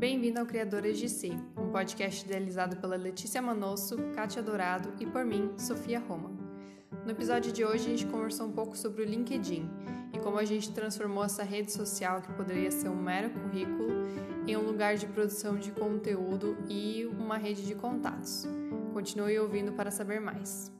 Bem-vindo ao Criadoras de Si, um podcast idealizado pela Letícia Manosso, Kátia Dourado e por mim, Sofia Roma. No episódio de hoje, a gente conversou um pouco sobre o LinkedIn e como a gente transformou essa rede social que poderia ser um mero currículo em um lugar de produção de conteúdo e uma rede de contatos. Continue ouvindo para saber mais.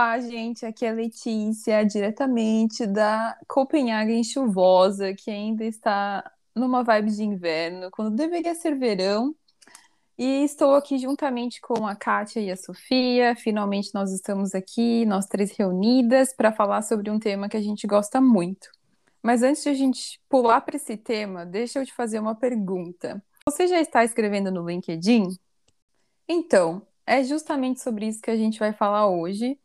Olá, gente, aqui é Letícia, diretamente da Copenhague chuvosa, que ainda está numa vibe de inverno, quando deveria ser verão. E estou aqui juntamente com a Kátia e a Sofia. Finalmente nós estamos aqui, nós três reunidas, para falar sobre um tema que a gente gosta muito. Mas antes de a gente pular para esse tema, deixa eu te fazer uma pergunta. Você já está escrevendo no LinkedIn? Então, é justamente sobre isso que a gente vai falar hoje.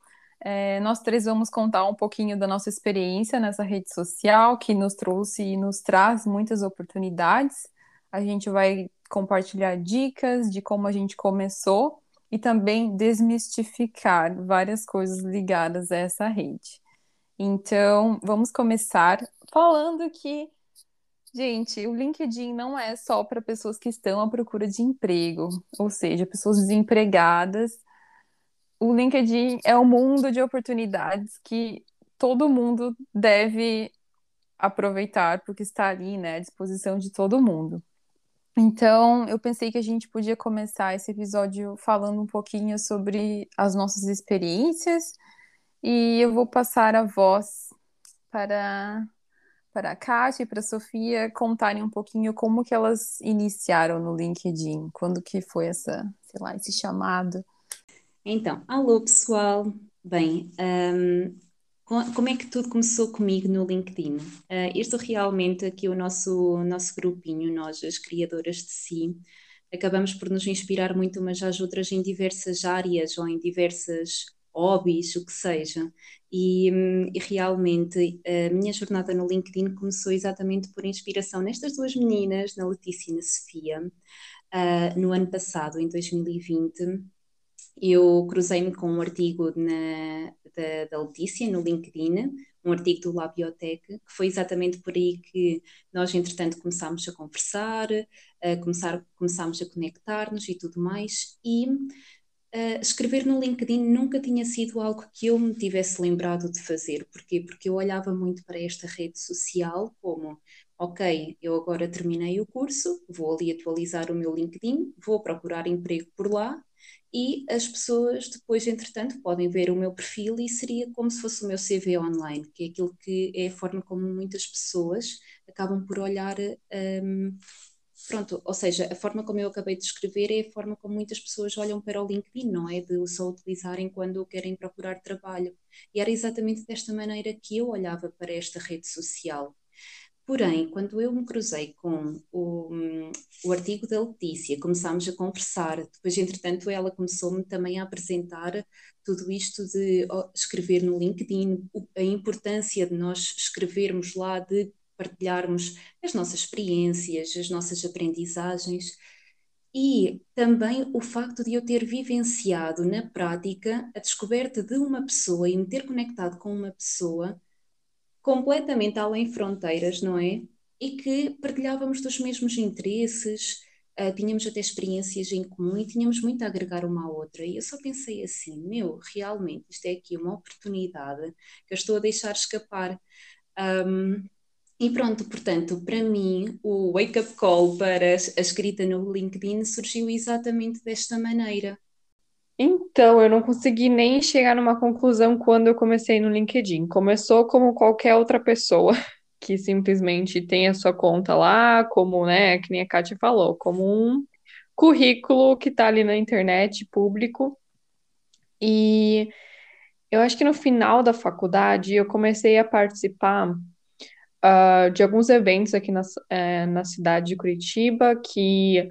É, nós três vamos contar um pouquinho da nossa experiência nessa rede social, que nos trouxe e nos traz muitas oportunidades. A gente vai compartilhar dicas de como a gente começou e também desmistificar várias coisas ligadas a essa rede. Então, vamos começar falando que, gente, o LinkedIn não é só para pessoas que estão à procura de emprego, ou seja, pessoas desempregadas o LinkedIn é um mundo de oportunidades que todo mundo deve aproveitar, porque está ali, né, à disposição de todo mundo. Então, eu pensei que a gente podia começar esse episódio falando um pouquinho sobre as nossas experiências e eu vou passar a voz para para a Kátia e para a Sofia contarem um pouquinho como que elas iniciaram no LinkedIn, quando que foi essa, sei lá, esse chamado. Então, alô pessoal, bem, um, como é que tudo começou comigo no LinkedIn? Uh, este realmente aqui o nosso, nosso grupinho, nós as criadoras de si, acabamos por nos inspirar muito umas às outras em diversas áreas ou em diversas hobbies, o que seja. E, hum, e, realmente a minha jornada no LinkedIn começou exatamente por inspiração nestas duas meninas, na Letícia e na Sofia, uh, no ano passado, em 2020 eu cruzei-me com um artigo na, da, da Letícia no LinkedIn, um artigo do Labiotech, que foi exatamente por aí que nós, entretanto, começámos a conversar, a começar, começámos a conectar-nos e tudo mais, e uh, escrever no LinkedIn nunca tinha sido algo que eu me tivesse lembrado de fazer. Porquê? Porque eu olhava muito para esta rede social como ok, eu agora terminei o curso, vou ali atualizar o meu LinkedIn, vou procurar emprego por lá e as pessoas depois, entretanto, podem ver o meu perfil e seria como se fosse o meu CV online, que é aquilo que é a forma como muitas pessoas acabam por olhar. Um, pronto, ou seja, a forma como eu acabei de escrever é a forma como muitas pessoas olham para o LinkedIn, não é? De o só utilizarem quando querem procurar trabalho. E era exatamente desta maneira que eu olhava para esta rede social. Porém, quando eu me cruzei com o, o artigo da Letícia, começámos a conversar, depois, entretanto, ela começou-me também a apresentar tudo isto de escrever no LinkedIn, a importância de nós escrevermos lá, de partilharmos as nossas experiências, as nossas aprendizagens e também o facto de eu ter vivenciado na prática a descoberta de uma pessoa e me ter conectado com uma pessoa completamente além fronteiras, não é? E que partilhávamos dos mesmos interesses, uh, tínhamos até experiências em comum e tínhamos muito a agregar uma à outra. E eu só pensei assim: meu, realmente isto é aqui uma oportunidade que eu estou a deixar escapar. Um, e pronto, portanto, para mim, o wake-up call para a escrita no LinkedIn surgiu exatamente desta maneira. Então, eu não consegui nem chegar numa conclusão quando eu comecei no LinkedIn. Começou como qualquer outra pessoa que simplesmente tem a sua conta lá, como, né, que nem a Kátia falou, como um currículo que está ali na internet público. E eu acho que no final da faculdade eu comecei a participar uh, de alguns eventos aqui na, é, na cidade de Curitiba que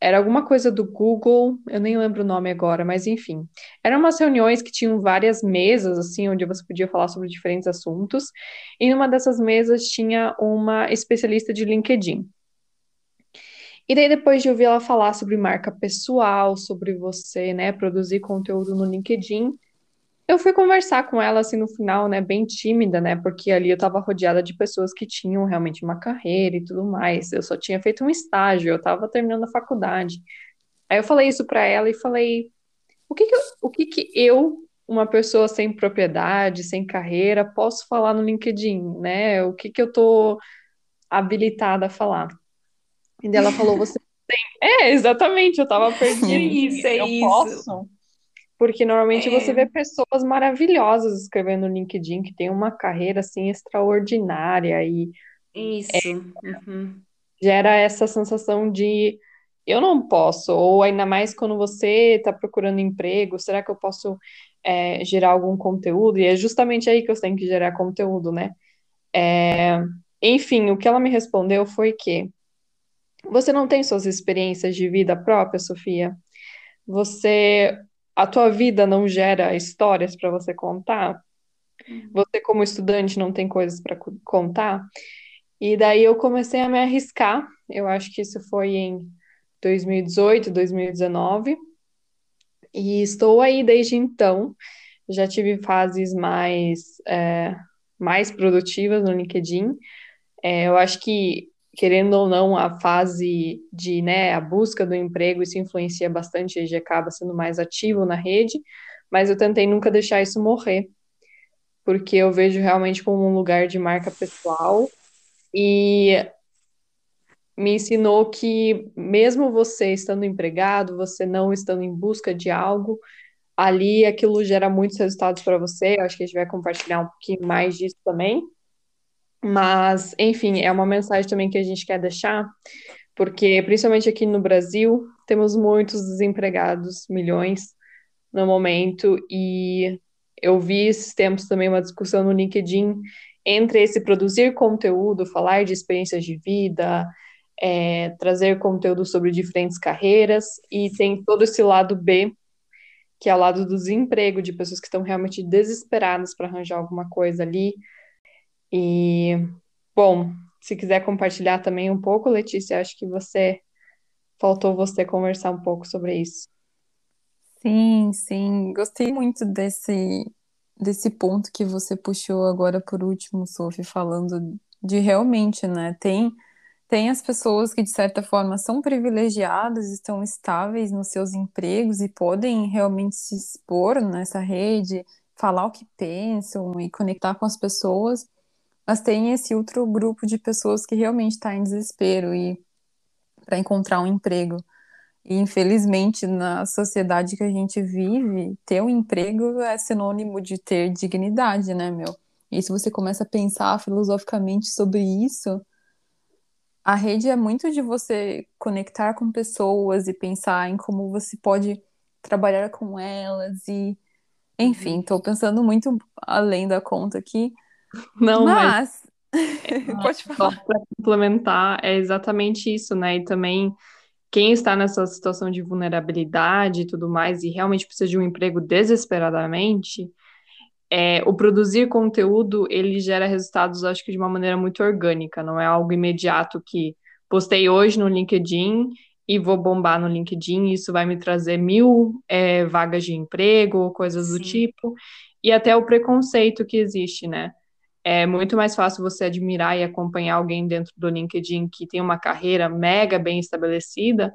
era alguma coisa do Google, eu nem lembro o nome agora, mas enfim. Eram umas reuniões que tinham várias mesas, assim, onde você podia falar sobre diferentes assuntos. E numa dessas mesas tinha uma especialista de LinkedIn. E daí, depois de ouvir ela falar sobre marca pessoal, sobre você, né, produzir conteúdo no LinkedIn, eu fui conversar com ela assim no final, né, bem tímida, né, porque ali eu tava rodeada de pessoas que tinham realmente uma carreira e tudo mais. Eu só tinha feito um estágio, eu tava terminando a faculdade. Aí eu falei isso para ela e falei: "O que que eu, o que que eu, uma pessoa sem propriedade, sem carreira, posso falar no LinkedIn, né? O que que eu tô habilitada a falar?" E ela falou: "Você tem". É, exatamente, eu tava perdida. Isso, é eu isso. posso? Porque normalmente É. você vê pessoas maravilhosas escrevendo no LinkedIn, que tem uma carreira assim extraordinária e Isso. Uhum. gera essa sensação de eu não posso, ou ainda mais quando você está procurando emprego, será que eu posso é, gerar algum conteúdo? E é justamente aí que eu tenho que gerar conteúdo, né? É, enfim, o que ela me respondeu foi que você não tem suas experiências de vida própria, Sofia? Você, a tua vida não gera histórias para você contar? Você, como estudante, não tem coisas para contar? E daí eu comecei a me arriscar. Eu acho que isso foi em 2018, 2019. E estou aí desde então. Já tive fases mais, é, mais produtivas no LinkedIn. É, eu acho que, querendo ou não, a fase de, né, a busca do emprego, isso influencia bastante, gente acaba sendo mais ativo na rede, mas eu tentei nunca deixar isso morrer, porque eu vejo realmente como um lugar de marca pessoal e me ensinou que mesmo você estando empregado, você não estando em busca de algo, ali aquilo gera muitos resultados para você. Eu acho que a gente vai compartilhar um pouquinho mais disso também. Mas, enfim, é uma mensagem também que a gente quer deixar, porque principalmente aqui no Brasil, temos muitos desempregados, milhões no momento, e eu vi esses tempos também uma discussão no LinkedIn entre esse produzir conteúdo, falar de experiências de vida, é, trazer conteúdo sobre diferentes carreiras, e tem todo esse lado B, que é o lado do desemprego, de pessoas que estão realmente desesperadas para arranjar alguma coisa ali. E, bom, se quiser compartilhar também um pouco, Letícia, acho que você faltou você conversar um pouco sobre isso. Sim, sim, gostei muito desse, desse ponto que você puxou agora por último, Sophie, falando de realmente, né? Tem, tem as pessoas que, de certa forma, são privilegiadas, estão estáveis nos seus empregos e podem realmente se expor nessa rede, falar o que pensam e conectar com as pessoas, mas tem esse outro grupo de pessoas que realmente está em desespero e para encontrar um emprego. E infelizmente, na sociedade que a gente vive, ter um emprego é sinônimo de ter dignidade, né, meu? E se você começa a pensar filosoficamente sobre isso, a rede é muito de você conectar com pessoas e pensar em como você pode trabalhar com elas e enfim, estou pensando muito além da conta aqui. Não, mas mas pode só falar. para complementar, é exatamente isso, né? E também quem está nessa situação de vulnerabilidade e tudo mais e realmente precisa de um emprego desesperadamente, é, o produzir conteúdo, ele gera resultados, acho que de uma maneira muito orgânica, não é algo imediato que postei hoje no LinkedIn e vou bombar no LinkedIn, e isso vai me trazer mil é, vagas de emprego, coisas do Sim. tipo, e até o preconceito que existe, né? É muito mais fácil você admirar e acompanhar alguém dentro do LinkedIn que tem uma carreira mega bem estabelecida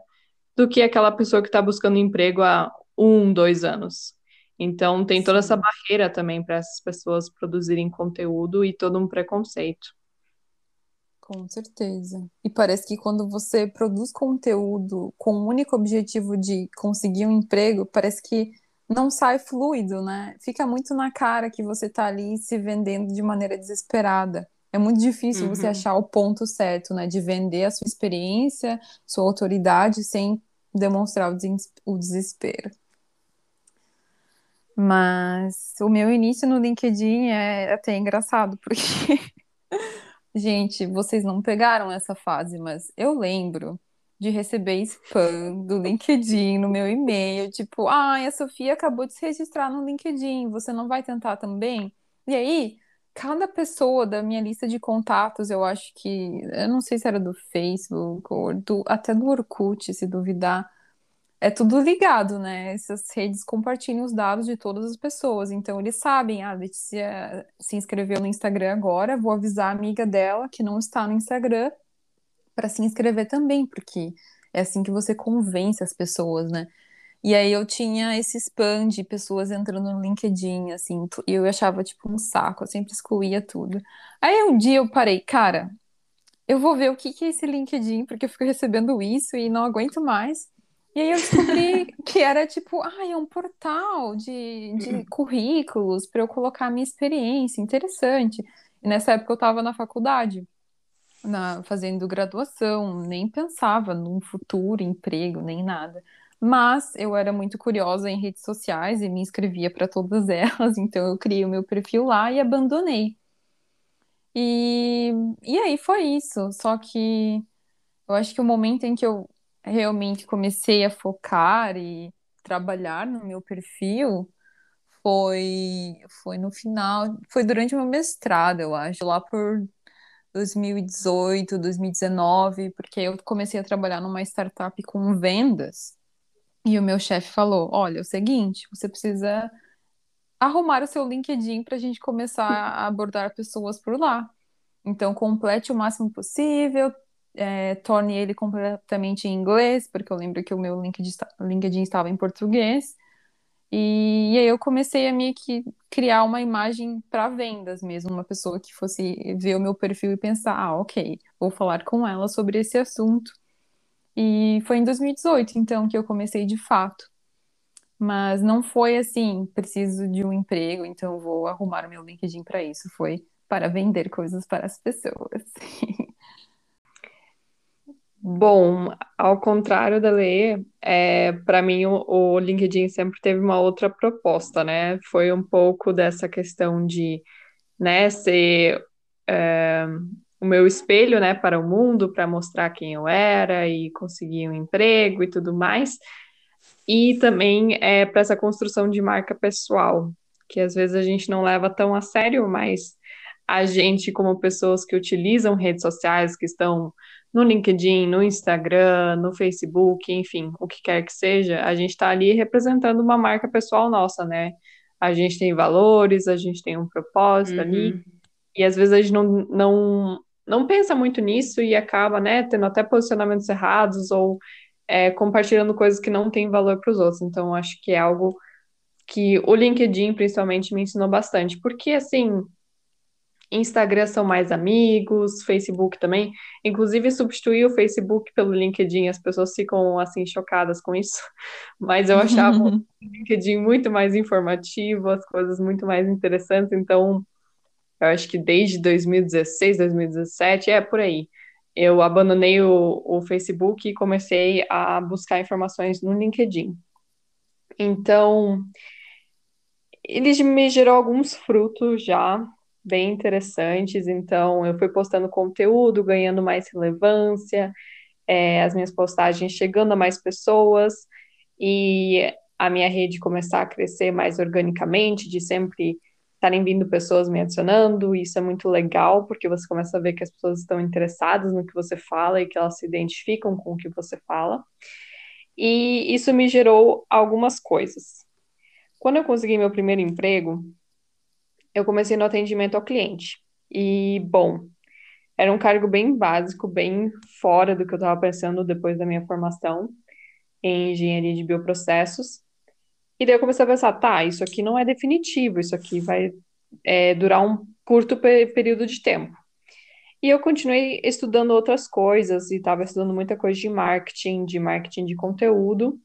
do que aquela pessoa que está buscando emprego há um, dois anos. Então, tem toda essa barreira também para essas pessoas produzirem conteúdo e todo um preconceito. Com certeza. E parece que quando você produz conteúdo com o único objetivo de conseguir um emprego, parece que não sai fluido, né? Fica muito na cara que você tá ali se vendendo de maneira desesperada. É muito difícil você Uhum. achar o ponto certo, né? De vender a sua experiência, sua autoridade, sem demonstrar o desespero. Mas o meu início no LinkedIn é até engraçado, porque Gente, vocês não pegaram essa fase, mas eu lembro de receber spam do LinkedIn no meu e-mail, tipo, ai, a Sofia acabou de se registrar no LinkedIn, você não vai tentar também? E aí, cada pessoa da minha lista de contatos, eu acho que, eu não sei se era do Facebook ou do, até do Orkut, se duvidar, é tudo ligado, né? Essas redes compartilham os dados de todas as pessoas. Então, eles sabem, ah, a Letícia se inscreveu no Instagram agora, vou avisar a amiga dela que não está no Instagram para se inscrever também, porque é assim que você convence as pessoas, né? E aí eu tinha esse spam de pessoas entrando no LinkedIn, assim, e eu achava tipo um saco, eu sempre excluía tudo. Aí um dia eu parei, cara, eu vou ver o que que é esse LinkedIn, porque eu fico recebendo isso e não aguento mais. E aí eu descobri que era tipo, ah, é um portal de, de currículos para eu colocar a minha experiência, interessante. E nessa época eu estava na faculdade, na, fazendo graduação, nem pensava num futuro emprego, nem nada. Mas eu era muito curiosa em redes sociais e me inscrevia para todas elas, então eu criei o meu perfil lá e abandonei. E, e aí foi isso. Só que eu acho que o momento em que eu realmente comecei a focar e trabalhar no meu perfil foi foi no final, foi durante o meu mestrado, eu acho, lá por 2018, 2019, porque eu comecei a trabalhar numa startup com vendas. E o meu chefe falou: "Olha, é o seguinte, você precisa arrumar o seu LinkedIn para a gente começar a abordar pessoas por lá. Então, complete o máximo possível, é, torne ele completamente em inglês, porque eu lembro que o meu LinkedIn, LinkedIn estava em português. E, e, aí eu comecei a meio que criar uma imagem para vendas mesmo, uma pessoa que fosse ver o meu perfil e pensar, ah, ok, vou falar com ela sobre esse assunto. E foi em 2018, então, que eu comecei de fato. Mas não foi assim, preciso de um emprego, então vou arrumar o meu LinkedIn para isso. Foi para vender coisas para as pessoas. Bom, ao contrário da Lê, é, para mim o, o, LinkedIn sempre teve uma outra proposta, né? Foi um pouco dessa questão de, né, ser é, o meu espelho, né, para o mundo, para mostrar quem eu era e conseguir um emprego e tudo mais. E também é para essa construção de marca pessoal, que às vezes a gente não leva tão a sério, mas a gente, como pessoas que utilizam redes sociais, que estão no LinkedIn, no Instagram, no Facebook, enfim, o que quer que seja, a gente está ali representando uma marca pessoal nossa, né? A gente tem valores, a gente tem um propósito uhum. ali, e às vezes a gente não, não, não pensa muito nisso e acaba, né, tendo até posicionamentos errados ou é, compartilhando coisas que não têm valor para os outros. Então, acho que é algo que o LinkedIn, principalmente, me ensinou bastante, porque, assim, Instagram são mais amigos, Facebook também. Inclusive, substituir o Facebook pelo LinkedIn, as pessoas ficam assim chocadas com isso. Mas eu achava o LinkedIn muito mais informativo, as coisas muito mais interessantes. Então, eu acho que desde 2016, 2017, é por aí. Eu abandonei o, o Facebook e comecei a buscar informações no LinkedIn. Então, ele me gerou alguns frutos já, bem interessantes. Então, eu fui postando conteúdo, ganhando mais relevância, é, as minhas postagens chegando a mais pessoas e a minha rede começar a crescer mais organicamente, de sempre estarem vindo pessoas me adicionando. Isso é muito legal, porque você começa a ver que as pessoas estão interessadas no que você fala e que elas se identificam com o que você fala. E isso me gerou algumas coisas. Quando eu consegui meu primeiro emprego, eu comecei no atendimento ao cliente. E, bom, era um cargo bem básico, bem fora do que eu estava pensando depois da minha formação em engenharia de bioprocessos. E daí eu comecei a pensar, tá, isso aqui não é definitivo, isso aqui vai é, durar um curto período de tempo. E eu continuei estudando outras coisas, e estava estudando muita coisa de marketing, de marketing de conteúdo,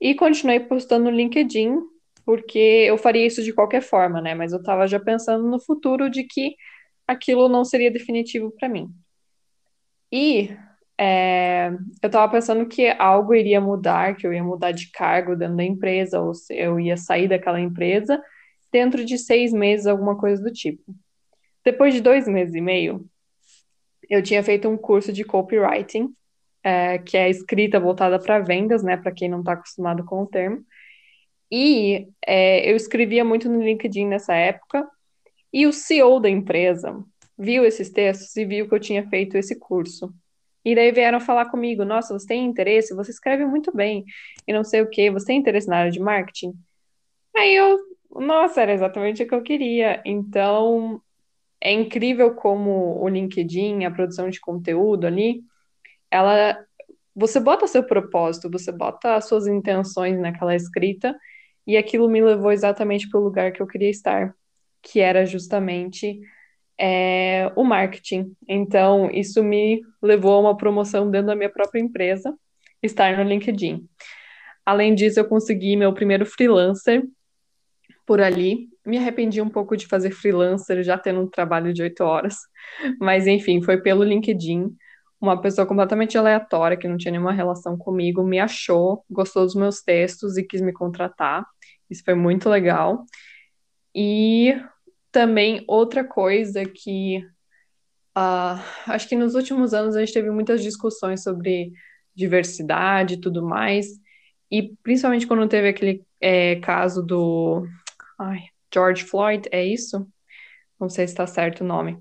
e continuei postando no LinkedIn porque eu faria isso de qualquer forma, né? Mas eu estava já pensando no futuro de que aquilo não seria definitivo para mim. E é, eu estava pensando que algo iria mudar, que eu ia mudar de cargo dentro da empresa, ou eu ia sair daquela empresa dentro de seis meses, alguma coisa do tipo. Depois de dois meses e meio, eu tinha feito um curso de copywriting, é, que é escrita voltada para vendas, né? Para quem não está acostumado com o termo. E é, eu escrevia muito no LinkedIn nessa época, e o CEO da empresa viu esses textos e viu que eu tinha feito esse curso. E daí vieram falar comigo: Nossa, você tem interesse? Você escreve muito bem e não sei o quê. Você tem interesse na área de marketing? Aí eu, nossa, era exatamente o que eu queria. Então, é incrível como o LinkedIn, a produção de conteúdo ali, ela você bota seu propósito, você bota as suas intenções naquela escrita, e aquilo me levou exatamente para o lugar que eu queria estar, que era justamente é, o marketing. Então, isso me levou a uma promoção dentro da minha própria empresa, estar no LinkedIn. Além disso, eu consegui meu primeiro freelancer por ali. Me arrependi um pouco de fazer freelancer, já tendo um trabalho de oito horas, mas enfim, foi pelo LinkedIn. Uma pessoa completamente aleatória, que não tinha nenhuma relação comigo, me achou, gostou dos meus textos e quis me contratar. Isso foi muito legal. E também outra coisa que uh, acho que nos últimos anos a gente teve muitas discussões sobre diversidade e tudo mais, e principalmente quando teve aquele é, caso do ai, George Floyd, é isso? Não sei se está certo o nome.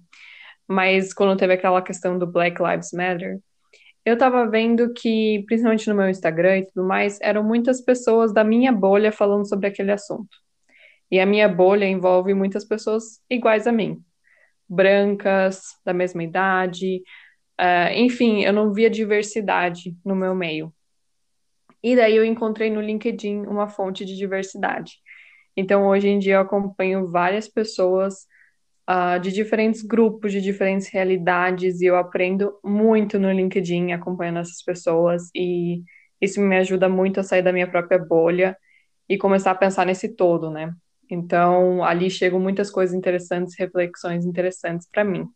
Mas quando teve aquela questão do Black Lives Matter, eu estava vendo que, principalmente no meu Instagram e tudo mais, eram muitas pessoas da minha bolha falando sobre aquele assunto. E a minha bolha envolve muitas pessoas iguais a mim, brancas, da mesma idade, uh, enfim, eu não via diversidade no meu meio. E daí eu encontrei no LinkedIn uma fonte de diversidade. Então, hoje em dia, eu acompanho várias pessoas uh, de diferentes grupos, de diferentes realidades, e eu aprendo muito no LinkedIn acompanhando essas pessoas, e isso me ajuda muito a sair da minha própria bolha e começar a pensar nesse todo, né? Então, ali chegam muitas coisas interessantes, reflexões interessantes para mim.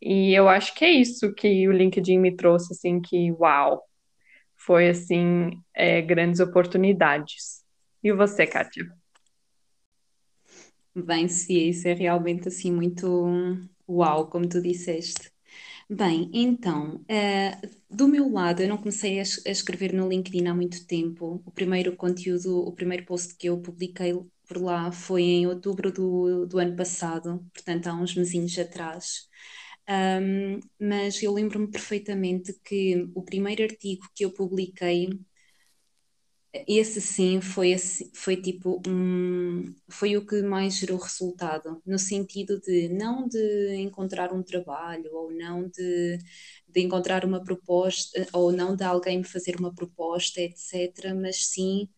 E eu acho que é isso que o LinkedIn me trouxe, assim, que uau, foi, assim, é, grandes oportunidades. E você, Kátia? Bem, sim, isso é realmente, assim, muito uau, como tu disseste. Bem, então, uh, do meu lado, eu não comecei a, a, escrever no LinkedIn há muito tempo. O primeiro conteúdo, o primeiro post que eu publiquei por lá foi em outubro do, do ano passado, portanto há uns mesinhos atrás. Um, mas eu lembro-me perfeitamente que o primeiro artigo que eu publiquei, esse sim foi, foi tipo um, foi o que mais gerou resultado, no sentido de não de encontrar um trabalho ou não de, de encontrar uma proposta ou não de alguém me fazer uma proposta, etc., mas sim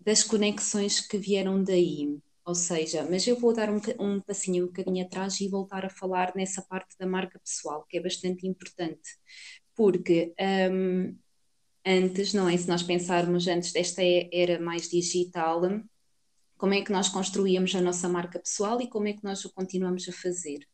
das conexões que vieram daí. Ou seja, mas eu vou dar um, um passinho um bocadinho atrás e voltar a falar nessa parte da marca pessoal, que é bastante importante, porque um, antes, não é? Se nós pensarmos antes desta era mais digital, como é que nós construíamos a nossa marca pessoal e como é que nós o continuamos a fazer?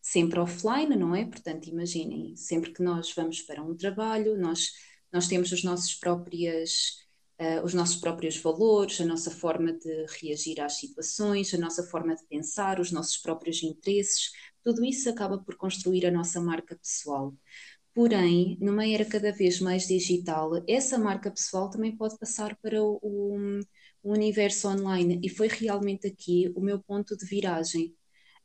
Sempre offline, não é? Portanto, imaginem, sempre que nós vamos para um trabalho, nós, nós temos as nossas próprias uh, os nossos próprios valores, a nossa forma de reagir às situações, a nossa forma de pensar, os nossos próprios interesses, tudo isso acaba por construir a nossa marca pessoal. Porém, numa era cada vez mais digital, essa marca pessoal também pode passar para o, o, universo online, e foi realmente aqui o meu ponto de viragem.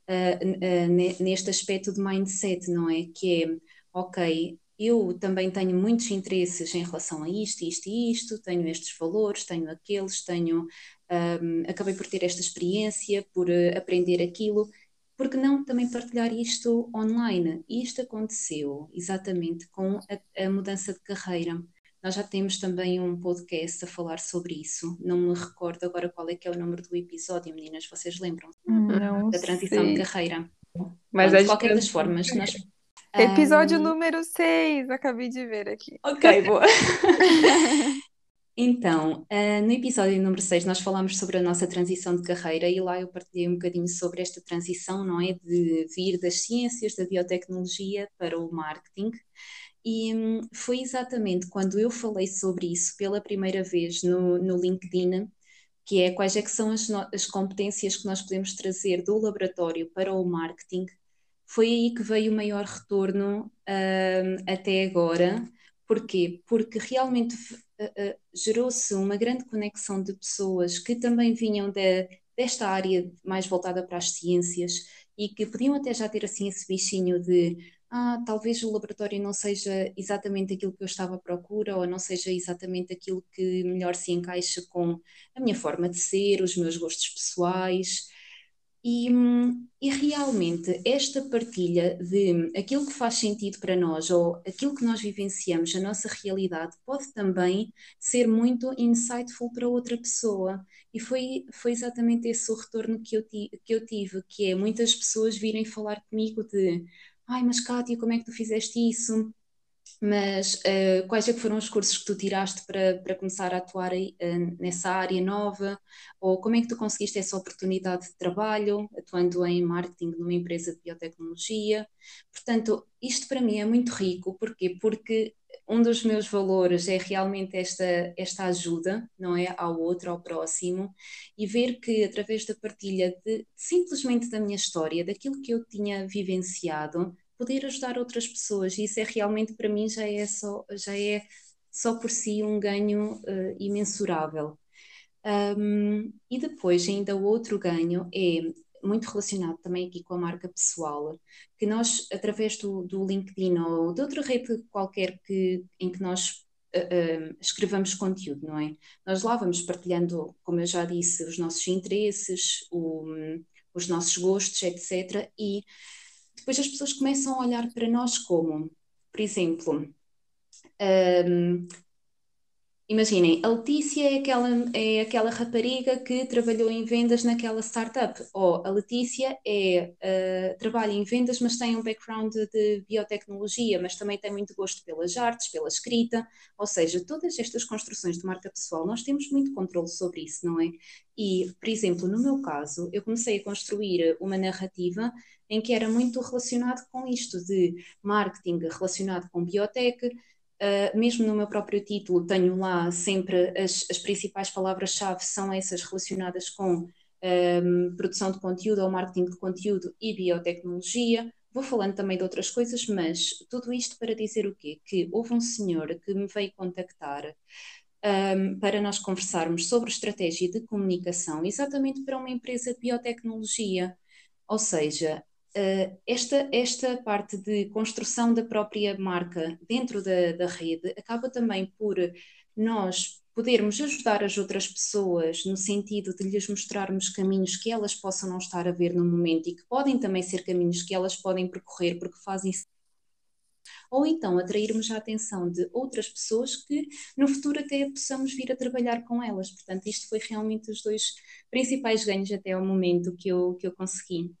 Uh, uh, neste aspecto de mindset, não é? Que é, ok, eu também tenho muitos interesses em relação a isto, isto e isto, tenho estes valores, tenho aqueles, tenho, um, acabei por ter esta experiência, por aprender aquilo, porque não também partilhar isto online? E isto aconteceu exatamente com a, a mudança de carreira. Nós já temos também um podcast a falar sobre isso. Não me recordo agora qual é que é o número do episódio, meninas, vocês lembram? Não da transição sei. de carreira. Mas Bom, de qualquer das formas, nós Episódio um... número 6, acabei de ver aqui. Ok, boa. então, uh, no episódio número 6 nós falámos sobre a nossa transição de carreira e lá eu partilhei um bocadinho sobre esta transição, não é? De vir das ciências, da biotecnologia para o marketing. E um, foi exatamente quando eu falei sobre isso pela primeira vez no, no LinkedIn, que é quais é que são as, as competências que nós podemos trazer do laboratório para o marketing, foi aí que veio o maior retorno uh, até agora. Porquê? Porque realmente gerou-se uma grande conexão de pessoas que também vinham de, desta área mais voltada para as ciências e que podiam até já ter assim esse bichinho de ah, talvez o laboratório não seja exatamente aquilo que eu estava à procura, ou não seja exatamente aquilo que melhor se encaixa com a minha forma de ser, os meus gostos pessoais. E, e, realmente esta partilha de aquilo que faz sentido para nós ou aquilo que nós vivenciamos, a nossa realidade, pode também ser muito insightful para outra pessoa. E foi, foi exatamente esse o retorno que eu, ti, que eu tive, que é muitas pessoas virem falar comigo de ai, mas Kátia, como é que tu fizeste isso? Mas uh, quais é que foram os cursos que tu tiraste para, para começar a atuar aí, uh, nessa área nova? Ou como é que tu conseguiste essa oportunidade de trabalho, atuando em marketing numa empresa de biotecnologia? Portanto, isto para mim é muito rico, porquê? Porque um dos meus valores é realmente esta, esta ajuda, não é? Ao outro, ao próximo, e ver que através da partilha de simplesmente da minha história, daquilo que eu tinha vivenciado, poder ajudar outras pessoas, e isso é realmente para mim já é só, já é só por si um ganho uh, imensurável. Um, e depois, ainda outro ganho é muito relacionado também aqui com a marca pessoal, que nós, através do, do LinkedIn ou de outra rede qualquer que, em que nós uh, uh, escrevamos conteúdo, não é? Nós lá vamos partilhando, como eu já disse, os nossos interesses, o, os nossos gostos, etc. E depois as pessoas começam a olhar para nós como, por exemplo, um, Imaginem, a Letícia é aquela, é aquela rapariga que trabalhou em vendas naquela startup, ou a Letícia é, uh, trabalha em vendas, mas tem um background de biotecnologia, mas também tem muito gosto pelas artes, pela escrita, ou seja, todas estas construções de marca pessoal, nós temos muito controle sobre isso, não é? E, por exemplo, no meu caso, eu comecei a construir uma narrativa em que era muito relacionado com isto de marketing relacionado com biotech, Uh, mesmo no meu próprio título, tenho lá sempre as, as principais palavras-chave, são essas relacionadas com um, produção de conteúdo ou marketing de conteúdo e biotecnologia. Vou falando também de outras coisas, mas tudo isto para dizer o quê? Que houve um senhor que me veio contactar um, para nós conversarmos sobre estratégia de comunicação, exatamente para uma empresa de biotecnologia. Ou seja, esta, esta parte de construção da própria marca dentro da, da rede acaba também por nós podermos ajudar as outras pessoas no sentido de lhes mostrarmos caminhos que elas possam não estar a ver no momento e que podem também ser caminhos que elas podem percorrer porque fazem ou então atrairmos a atenção de outras pessoas que no futuro até possamos vir a trabalhar com elas. Portanto, isto foi realmente os dois principais ganhos até ao momento que eu, que eu consegui.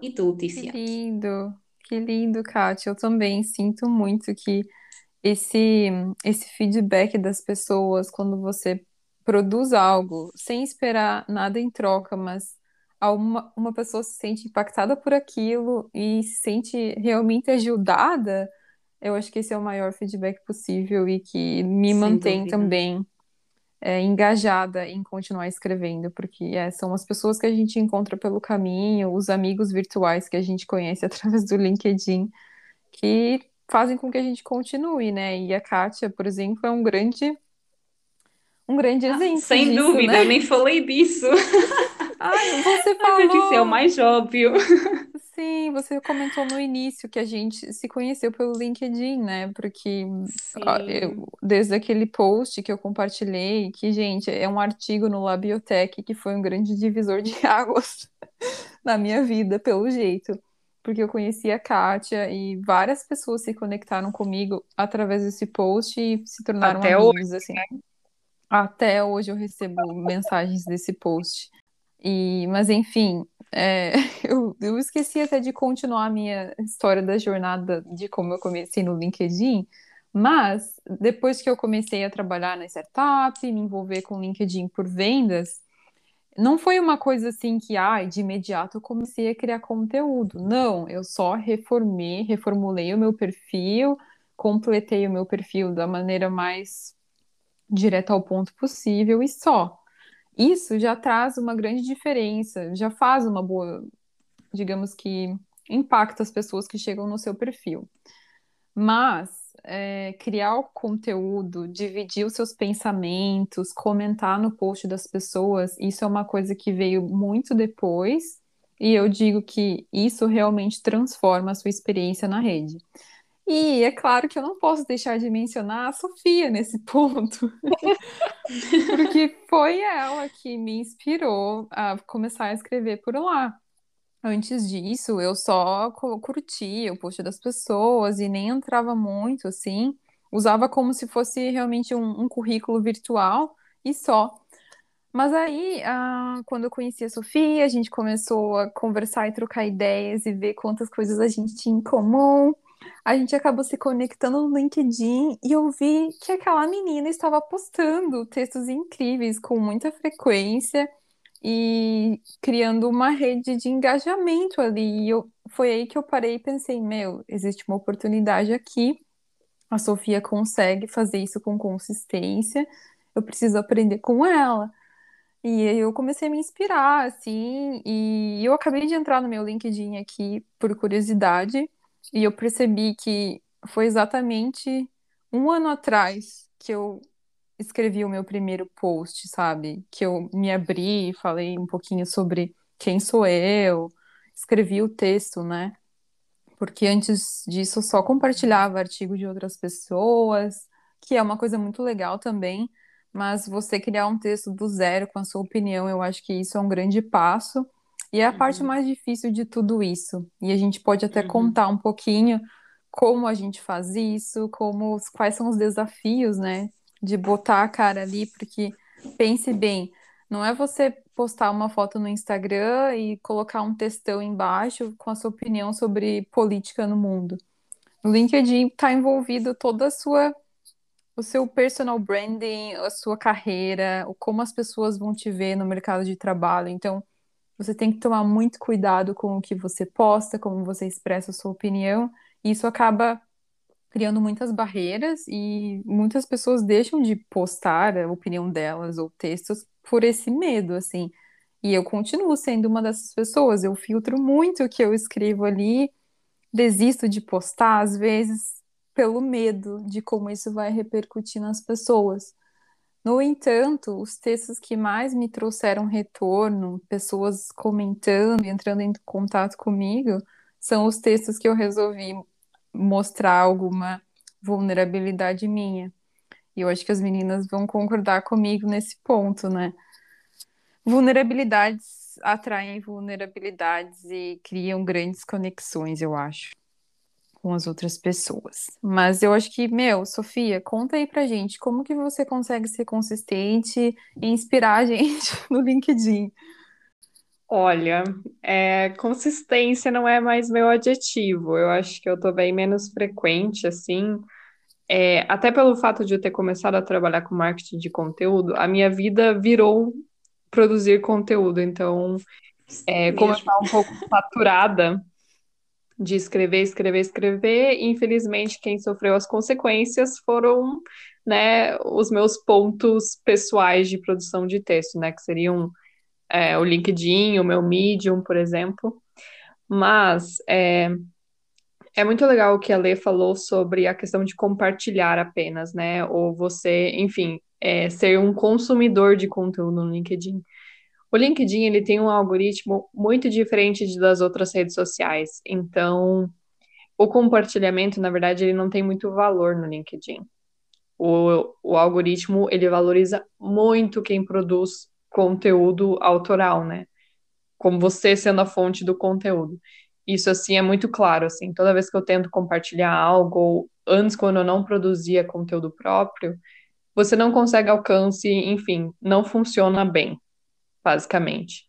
E tu, Tícia? Que lindo, que lindo, Kátia. Eu também sinto muito que esse, esse feedback das pessoas quando você produz algo sem esperar nada em troca, mas uma, uma pessoa se sente impactada por aquilo e se sente realmente ajudada, eu acho que esse é o maior feedback possível e que me Sem mantém dúvida. também é, engajada em continuar escrevendo, porque é, são as pessoas que a gente encontra pelo caminho, os amigos virtuais que a gente conhece através do LinkedIn, que fazem com que a gente continue, né? E a Kátia, por exemplo, é um grande um grande ah, exemplo. Ah, sem disso, dúvida, né? nem falei disso. Ai, você falou. Mas isso é o mais óbvio. Sim, você comentou no início que a gente se conheceu pelo LinkedIn, né? Porque eu, desde aquele post que eu compartilhei, que, gente, é um artigo no Labiotech que foi um grande divisor de águas na minha vida, pelo jeito. Porque eu conheci a Kátia e várias pessoas se conectaram comigo através desse post e se tornaram Até amigos, hoje. assim. Até hoje eu recebo mensagens desse post. E, mas enfim, é, eu, eu esqueci até de continuar a minha história da jornada de como eu comecei no LinkedIn, mas depois que eu comecei a trabalhar na startup, me envolver com LinkedIn por vendas, não foi uma coisa assim que, ai, de imediato eu comecei a criar conteúdo. Não, eu só reformei, reformulei o meu perfil, completei o meu perfil da maneira mais direta ao ponto possível e só isso já traz uma grande diferença, já faz uma boa, digamos que, impacta as pessoas que chegam no seu perfil. Mas é, criar o conteúdo, dividir os seus pensamentos, comentar no post das pessoas, isso é uma coisa que veio muito depois E eu digo que isso realmente transforma a sua experiência na rede. E é claro que eu não posso deixar de mencionar a Sofia nesse ponto, porque foi ela que me inspirou a começar a escrever por lá. Antes disso, eu só curtia o post das pessoas e nem entrava muito assim, usava como se fosse realmente um, um currículo virtual e só. Mas aí, ah, quando eu conheci a Sofia, a gente começou a conversar e trocar ideias e ver quantas coisas a gente tinha em comum. A gente acabou se conectando no LinkedIn e eu vi que aquela menina estava postando textos incríveis com muita frequência e criando uma rede de engajamento ali. E eu, foi aí que eu parei e pensei: meu, existe uma oportunidade aqui. A Sofia consegue fazer isso com consistência. Eu preciso aprender com ela. E eu comecei a me inspirar, assim, e eu acabei de entrar no meu LinkedIn aqui por curiosidade, e eu percebi que foi exatamente um ano atrás que eu escrevi o meu primeiro post, sabe? Que eu me abri, falei um pouquinho sobre quem sou eu, escrevi o texto, né? Porque antes disso eu só compartilhava artigo de outras pessoas, que é uma coisa muito legal também mas você criar um texto do zero com a sua opinião, eu acho que isso é um grande passo. E é a uhum. parte mais difícil de tudo isso. E a gente pode até uhum. contar um pouquinho como a gente faz isso, como quais são os desafios, né, de botar a cara ali, porque pense bem, não é você postar uma foto no Instagram e colocar um textão embaixo com a sua opinião sobre política no mundo. O LinkedIn está envolvido toda a sua o seu personal branding, a sua carreira, como as pessoas vão te ver no mercado de trabalho. Então, você tem que tomar muito cuidado com o que você posta, como você expressa a sua opinião. Isso acaba criando muitas barreiras e muitas pessoas deixam de postar a opinião delas ou textos por esse medo, assim. E eu continuo sendo uma dessas pessoas. Eu filtro muito o que eu escrevo ali, desisto de postar às vezes pelo medo de como isso vai repercutir nas pessoas. No entanto, os textos que mais me trouxeram retorno, pessoas comentando e entrando em contato comigo, são os textos que eu resolvi mostrar alguma vulnerabilidade minha. E eu acho que as meninas vão concordar comigo nesse ponto, né? Vulnerabilidades atraem vulnerabilidades e criam grandes conexões, eu acho com as outras pessoas. Mas eu acho que, meu, Sofia, conta aí pra gente como que você consegue ser consistente e inspirar a gente no LinkedIn. Olha, é, consistência não é mais meu adjetivo. Eu acho que eu tô bem menos frequente, assim. É, até pelo fato de eu ter começado a trabalhar com marketing de conteúdo, a minha vida virou produzir conteúdo. Então, é, como eu estava um pouco saturada de escrever, escrever, escrever. infelizmente, quem sofreu as consequências foram, né, os meus pontos pessoais de produção de texto, né, que seriam é, o LinkedIn, o meu Medium, por exemplo. Mas é, é muito legal o que a Lê falou sobre a questão de compartilhar apenas, né, ou você, enfim, é, ser um consumidor de conteúdo no LinkedIn. O LinkedIn ele tem um algoritmo muito diferente das outras redes sociais. Então, o compartilhamento, na verdade, ele não tem muito valor no LinkedIn. O, o algoritmo ele valoriza muito quem produz conteúdo autoral, né? Como você sendo a fonte do conteúdo. Isso assim é muito claro, assim, toda vez que eu tento compartilhar algo, ou antes quando eu não produzia conteúdo próprio, você não consegue alcance, enfim, não funciona bem basicamente.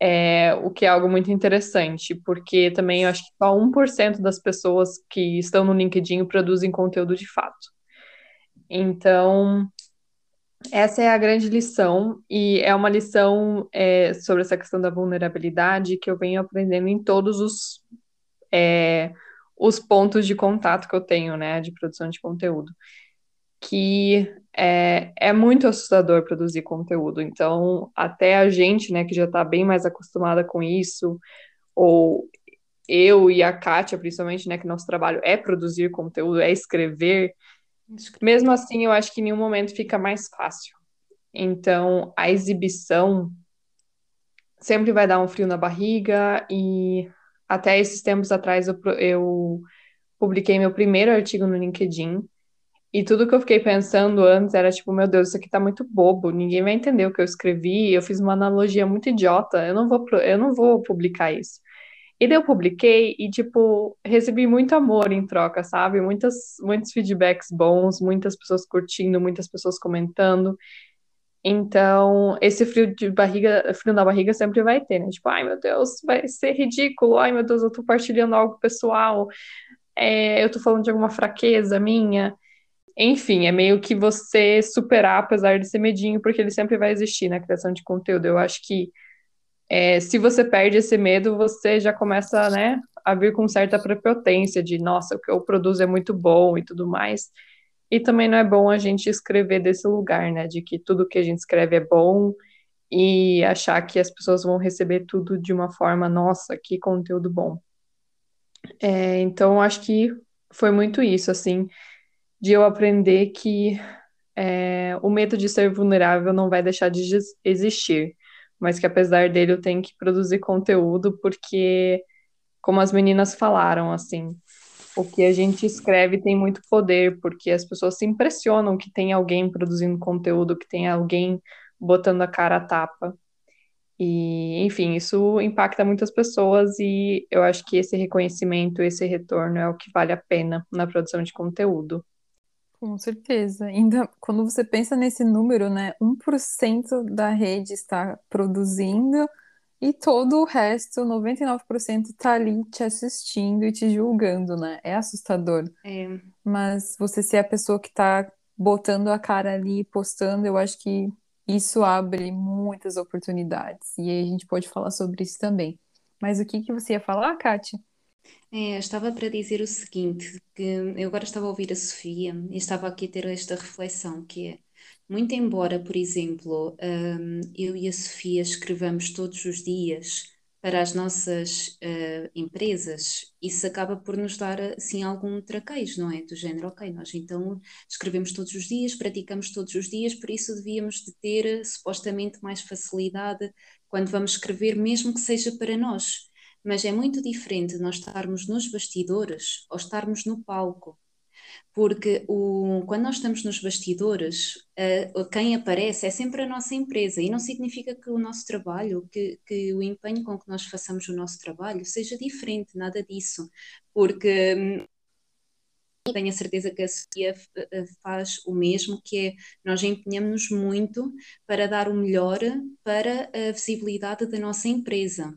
É, o que é algo muito interessante, porque também eu acho que só 1% das pessoas que estão no LinkedIn produzem conteúdo de fato. Então, essa é a grande lição, e é uma lição é, sobre essa questão da vulnerabilidade que eu venho aprendendo em todos os, é, os pontos de contato que eu tenho, né, de produção de conteúdo que é, é muito assustador produzir conteúdo. Então, até a gente, né, que já está bem mais acostumada com isso, ou eu e a Kátia, principalmente, né, que nosso trabalho é produzir conteúdo, é escrever, mesmo assim, eu acho que em nenhum momento fica mais fácil. Então, a exibição sempre vai dar um frio na barriga e até esses tempos atrás eu, eu publiquei meu primeiro artigo no LinkedIn e tudo que eu fiquei pensando antes era tipo, meu Deus, isso aqui tá muito bobo, ninguém vai entender o que eu escrevi, eu fiz uma analogia muito idiota, eu não vou, eu não vou publicar isso. E daí eu publiquei e, tipo, recebi muito amor em troca, sabe? Muitas, muitos feedbacks bons, muitas pessoas curtindo, muitas pessoas comentando. Então, esse frio de barriga, frio na barriga sempre vai ter, né? Tipo, ai meu Deus, vai ser ridículo, ai meu Deus, eu tô partilhando algo pessoal, é, eu tô falando de alguma fraqueza minha. Enfim, é meio que você superar, apesar de ser medinho, porque ele sempre vai existir na criação de conteúdo. Eu acho que é, se você perde esse medo, você já começa, né, a vir com certa prepotência de, nossa, o que eu produzo é muito bom e tudo mais. E também não é bom a gente escrever desse lugar, né, de que tudo que a gente escreve é bom e achar que as pessoas vão receber tudo de uma forma, nossa, que conteúdo bom. É, então, acho que foi muito isso, assim, de eu aprender que é, o medo de ser vulnerável não vai deixar de existir, mas que apesar dele eu tenho que produzir conteúdo porque, como as meninas falaram, assim, o que a gente escreve tem muito poder, porque as pessoas se impressionam que tem alguém produzindo conteúdo, que tem alguém botando a cara a tapa. E, enfim, isso impacta muitas pessoas e eu acho que esse reconhecimento, esse retorno é o que vale a pena na produção de conteúdo. Com certeza. Ainda quando você pensa nesse número, né? 1% da rede está produzindo e todo o resto, 99%, está ali te assistindo e te julgando, né? É assustador. É. Mas você ser a pessoa que está botando a cara ali, postando, eu acho que isso abre muitas oportunidades. E aí a gente pode falar sobre isso também. Mas o que que você ia falar, Kátia? É, estava para dizer o seguinte, que eu agora estava a ouvir a Sofia e estava aqui a ter esta reflexão, que é, muito embora, por exemplo, hum, eu e a Sofia escrevamos todos os dias para as nossas uh, empresas, isso acaba por nos dar assim algum traquejo, não é? Do género, ok, nós então escrevemos todos os dias, praticamos todos os dias, por isso devíamos de ter supostamente mais facilidade quando vamos escrever, mesmo que seja para nós mas é muito diferente nós estarmos nos bastidores ou estarmos no palco. Porque o, quando nós estamos nos bastidores, uh, quem aparece é sempre a nossa empresa e não significa que o nosso trabalho, que, que o empenho com que nós façamos o nosso trabalho seja diferente, nada disso. Porque hum, tenho a certeza que a Sofia eh, faz o mesmo, que é nós empenhamos-nos muito para dar o melhor para a visibilidade da nossa empresa.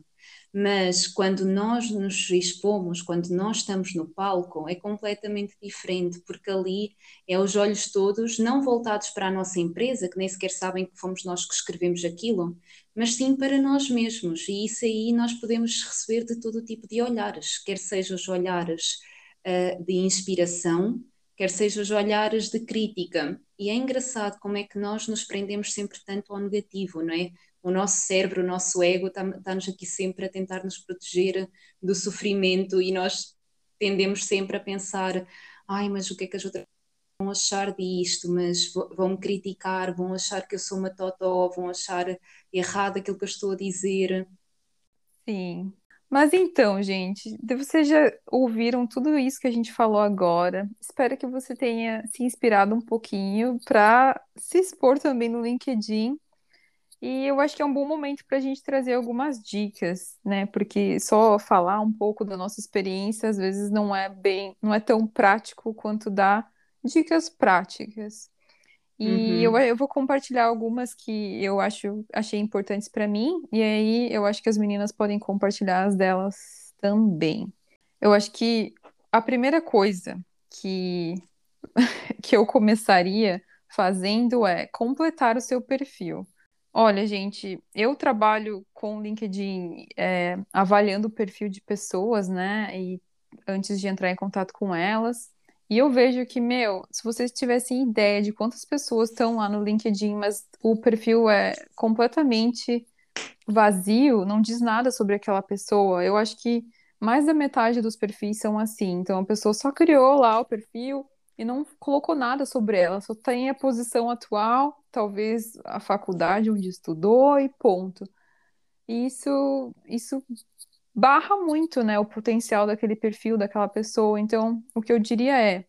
Mas quando nós nos expomos, quando nós estamos no palco, é completamente diferente, porque ali é os olhos todos não voltados para a nossa empresa, que nem sequer sabem que fomos nós que escrevemos aquilo, mas sim para nós mesmos. E isso aí nós podemos receber de todo tipo de olhares, quer sejam os olhares uh, de inspiração, quer sejam os olhares de crítica. E é engraçado como é que nós nos prendemos sempre tanto ao negativo, não é? O nosso cérebro, o nosso ego está-nos aqui sempre a tentar nos proteger do sofrimento e nós tendemos sempre a pensar, ai, mas o que é que as outras vão achar disto, mas vão me criticar, vão achar que eu sou uma totó, vão achar errado aquilo que eu estou a dizer. Sim. Mas então, gente, vocês já ouviram tudo isso que a gente falou agora. Espero que você tenha se inspirado um pouquinho para se expor também no LinkedIn e eu acho que é um bom momento para a gente trazer algumas dicas, né? Porque só falar um pouco da nossa experiência às vezes não é bem, não é tão prático quanto dar dicas práticas. E uhum. eu, eu vou compartilhar algumas que eu acho achei importantes para mim, e aí eu acho que as meninas podem compartilhar as delas também. Eu acho que a primeira coisa que, que eu começaria fazendo é completar o seu perfil. Olha, gente, eu trabalho com o LinkedIn é, avaliando o perfil de pessoas, né? E antes de entrar em contato com elas. E eu vejo que, meu, se vocês tivessem ideia de quantas pessoas estão lá no LinkedIn, mas o perfil é completamente vazio, não diz nada sobre aquela pessoa. Eu acho que mais da metade dos perfis são assim. Então a pessoa só criou lá o perfil, e não colocou nada sobre ela, só tem a posição atual, talvez a faculdade onde estudou e ponto. E isso, isso barra muito, né, o potencial daquele perfil, daquela pessoa. Então, o que eu diria é,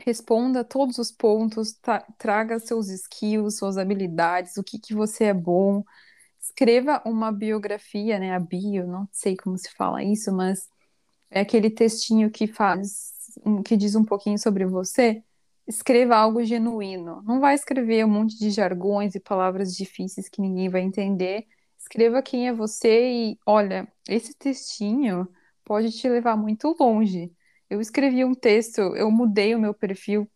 responda todos os pontos, tra traga seus skills, suas habilidades, o que que você é bom, escreva uma biografia, né, a bio, não sei como se fala isso, mas é aquele textinho que faz, que diz um pouquinho sobre você, escreva algo genuíno. Não vai escrever um monte de jargões e palavras difíceis que ninguém vai entender. Escreva quem é você e, olha, esse textinho pode te levar muito longe. Eu escrevi um texto, eu mudei o meu perfil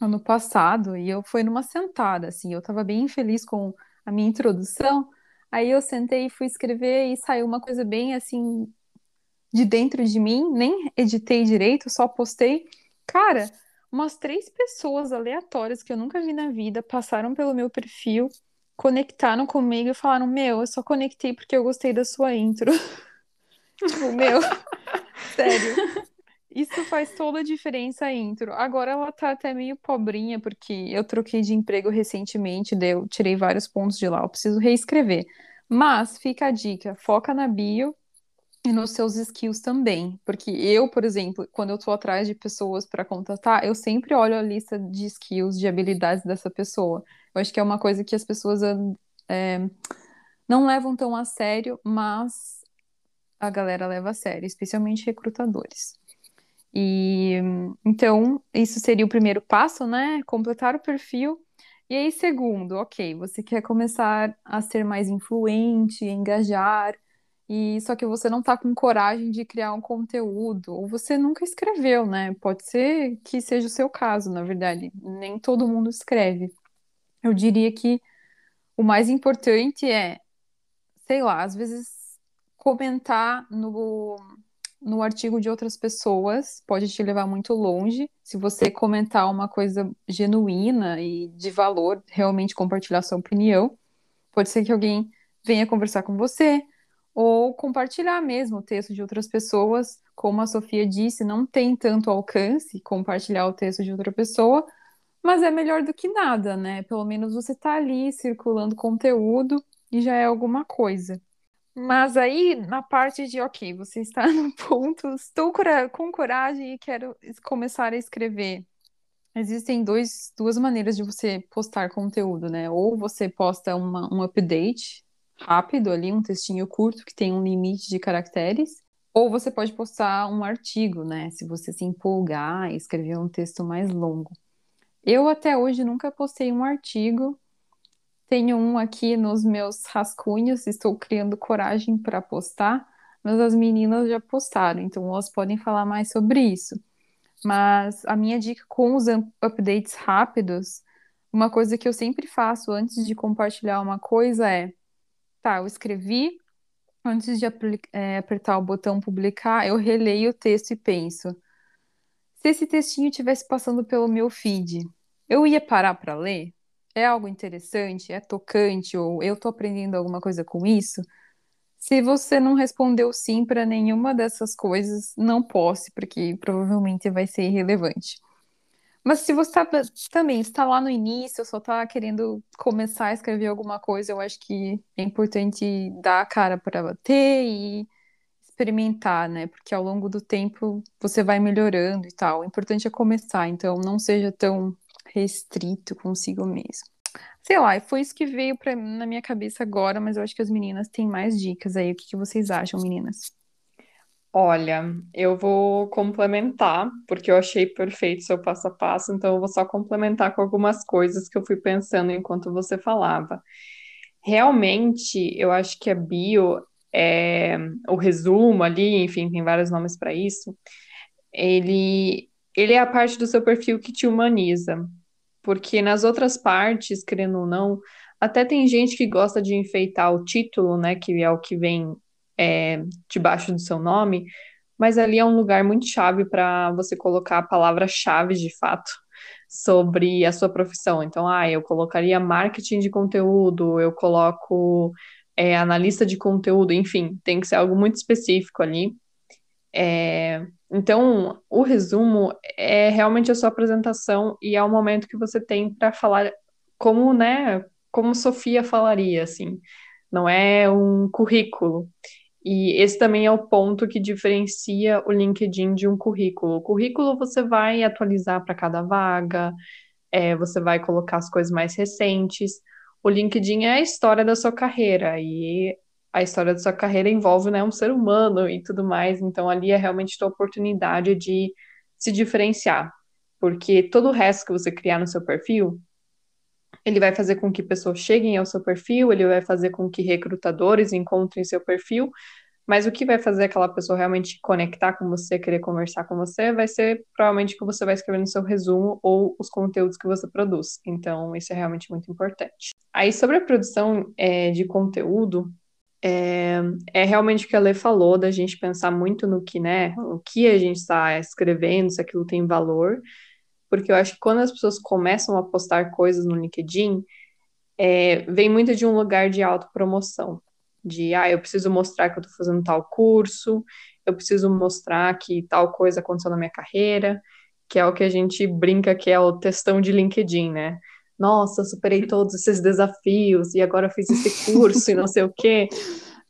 ano passado e eu fui numa sentada, assim, eu estava bem feliz com a minha introdução. Aí eu sentei e fui escrever e saiu uma coisa bem assim de dentro de mim, nem editei direito, só postei. Cara, umas três pessoas aleatórias que eu nunca vi na vida passaram pelo meu perfil, conectaram comigo e falaram: Meu, eu só conectei porque eu gostei da sua intro. tipo, meu, sério. Isso faz toda a diferença a intro. Agora ela tá até meio pobrinha, porque eu troquei de emprego recentemente, daí eu tirei vários pontos de lá, eu preciso reescrever. Mas fica a dica, foca na bio e nos seus skills também. Porque eu, por exemplo, quando eu tô atrás de pessoas para contatar, eu sempre olho a lista de skills, de habilidades dessa pessoa. Eu acho que é uma coisa que as pessoas é, não levam tão a sério, mas a galera leva a sério, especialmente recrutadores. E então, isso seria o primeiro passo, né? Completar o perfil. E aí, segundo, ok, você quer começar a ser mais influente, engajar, e só que você não está com coragem de criar um conteúdo, ou você nunca escreveu, né? Pode ser que seja o seu caso, na verdade. Nem todo mundo escreve. Eu diria que o mais importante é, sei lá, às vezes comentar no, no artigo de outras pessoas pode te levar muito longe. Se você comentar uma coisa genuína e de valor, realmente compartilhar sua opinião, pode ser que alguém venha conversar com você ou compartilhar mesmo o texto de outras pessoas. Como a Sofia disse, não tem tanto alcance compartilhar o texto de outra pessoa, mas é melhor do que nada, né? Pelo menos você está ali circulando conteúdo e já é alguma coisa. Mas aí, na parte de, ok, você está no ponto, estou com coragem e quero começar a escrever. Existem dois, duas maneiras de você postar conteúdo, né? Ou você posta uma, um update rápido ali, um textinho curto que tem um limite de caracteres, ou você pode postar um artigo, né? Se você se empolgar e escrever um texto mais longo. Eu até hoje nunca postei um artigo tenho um aqui nos meus rascunhos, estou criando coragem para postar, mas as meninas já postaram, então elas podem falar mais sobre isso. Mas a minha dica com os updates rápidos, uma coisa que eu sempre faço antes de compartilhar uma coisa é: tá, eu escrevi, antes de é, apertar o botão publicar, eu releio o texto e penso: se esse textinho estivesse passando pelo meu feed, eu ia parar para ler? é algo interessante, é tocante, ou eu estou aprendendo alguma coisa com isso, se você não respondeu sim para nenhuma dessas coisas, não posse, porque provavelmente vai ser irrelevante. Mas se você tá, também está lá no início, só está querendo começar a escrever alguma coisa, eu acho que é importante dar a cara para bater e experimentar, né? Porque ao longo do tempo você vai melhorando e tal. O importante é começar, então não seja tão restrito consigo mesmo. Sei lá, foi isso que veio pra, na minha cabeça agora, mas eu acho que as meninas têm mais dicas aí. O que, que vocês acham, meninas? Olha, eu vou complementar, porque eu achei perfeito seu passo a passo, então eu vou só complementar com algumas coisas que eu fui pensando enquanto você falava. Realmente, eu acho que a bio é o resumo ali, enfim, tem vários nomes para isso. Ele, ele é a parte do seu perfil que te humaniza porque nas outras partes, querendo ou não, até tem gente que gosta de enfeitar o título, né, que é o que vem é, debaixo do seu nome, mas ali é um lugar muito chave para você colocar a palavra-chave de fato sobre a sua profissão. Então, ah, eu colocaria marketing de conteúdo, eu coloco é, analista de conteúdo, enfim, tem que ser algo muito específico ali. É, então, o resumo é realmente a sua apresentação e é o momento que você tem para falar como, né, como Sofia falaria, assim. não é um currículo. E esse também é o ponto que diferencia o LinkedIn de um currículo. O currículo você vai atualizar para cada vaga, é, você vai colocar as coisas mais recentes. O LinkedIn é a história da sua carreira e a história da sua carreira envolve né, um ser humano e tudo mais. Então ali é realmente a oportunidade de se diferenciar, porque todo o resto que você criar no seu perfil ele vai fazer com que pessoas cheguem ao seu perfil, ele vai fazer com que recrutadores encontrem seu perfil, mas o que vai fazer aquela pessoa realmente conectar com você, querer conversar com você, vai ser provavelmente o que você vai escrever no seu resumo ou os conteúdos que você produz. Então, isso é realmente muito importante. Aí, sobre a produção é, de conteúdo, é, é, realmente o que a Lê falou, da gente pensar muito no que, né, o que a gente está escrevendo, se aquilo tem valor, porque eu acho que quando as pessoas começam a postar coisas no LinkedIn, é, vem muito de um lugar de autopromoção, de, ah, eu preciso mostrar que eu estou fazendo tal curso, eu preciso mostrar que tal coisa aconteceu na minha carreira, que é o que a gente brinca que é o testão de LinkedIn, né? Nossa, superei todos esses desafios e agora fiz esse curso e não sei o quê.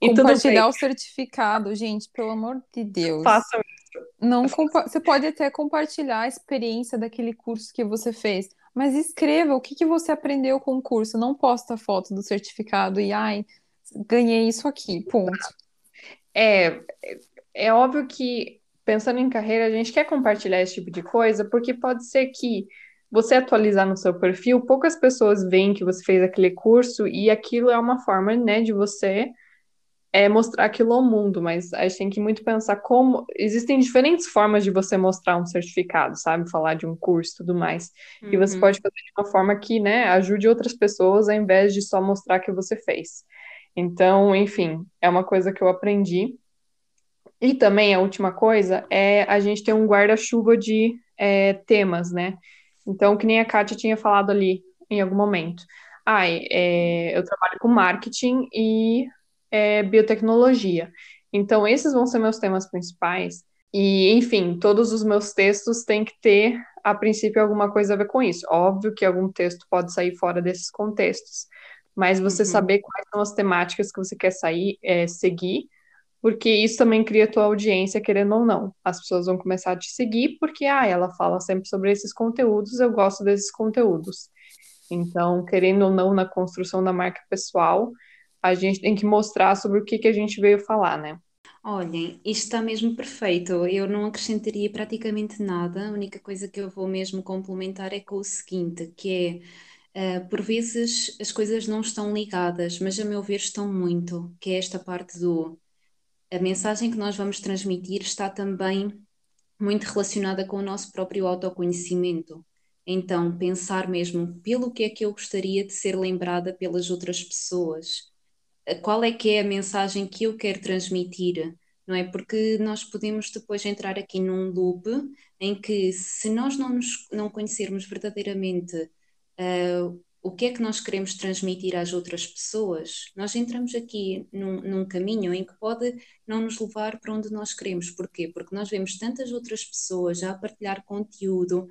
E Compartilhar o certificado, gente, pelo amor de Deus. Façam não Você pode até compartilhar a experiência daquele curso que você fez, mas escreva o que, que você aprendeu com o curso. Não posta foto do certificado e, ai, ganhei isso aqui, ponto. É, é óbvio que, pensando em carreira, a gente quer compartilhar esse tipo de coisa, porque pode ser que você atualizar no seu perfil, poucas pessoas veem que você fez aquele curso e aquilo é uma forma, né, de você é mostrar aquilo ao mundo, mas a gente tem que muito pensar como existem diferentes formas de você mostrar um certificado, sabe? Falar de um curso e tudo mais. Uhum. E você uhum. pode fazer de uma forma que, né, ajude outras pessoas ao invés de só mostrar que você fez. Então, enfim, é uma coisa que eu aprendi. E também a última coisa é a gente ter um guarda-chuva de é, temas, né? Então, que nem a Kátia tinha falado ali em algum momento. Ai, é, eu trabalho com marketing e é, biotecnologia. Então, esses vão ser meus temas principais. E, enfim, todos os meus textos têm que ter, a princípio, alguma coisa a ver com isso. Óbvio que algum texto pode sair fora desses contextos, mas você uhum. saber quais são as temáticas que você quer sair, é, seguir, porque isso também cria tua audiência, querendo ou não. As pessoas vão começar a te seguir porque, ah, ela fala sempre sobre esses conteúdos, eu gosto desses conteúdos. Então, querendo ou não, na construção da marca pessoal, a gente tem que mostrar sobre o que, que a gente veio falar, né? Olhem, isto está mesmo perfeito. Eu não acrescentaria praticamente nada. A única coisa que eu vou mesmo complementar é com o seguinte, que é, uh, por vezes as coisas não estão ligadas, mas a meu ver estão muito, que é esta parte do a mensagem que nós vamos transmitir está também muito relacionada com o nosso próprio autoconhecimento. Então, pensar mesmo pelo que é que eu gostaria de ser lembrada pelas outras pessoas qual é que é a mensagem que eu quero transmitir, não é? Porque nós podemos depois entrar aqui num loop em que se nós não, nos, não conhecermos verdadeiramente uh, o que é que nós queremos transmitir às outras pessoas, nós entramos aqui num, num, caminho em que pode não nos levar para onde nós queremos. Porquê? Porque nós vemos tantas outras pessoas já a partilhar conteúdo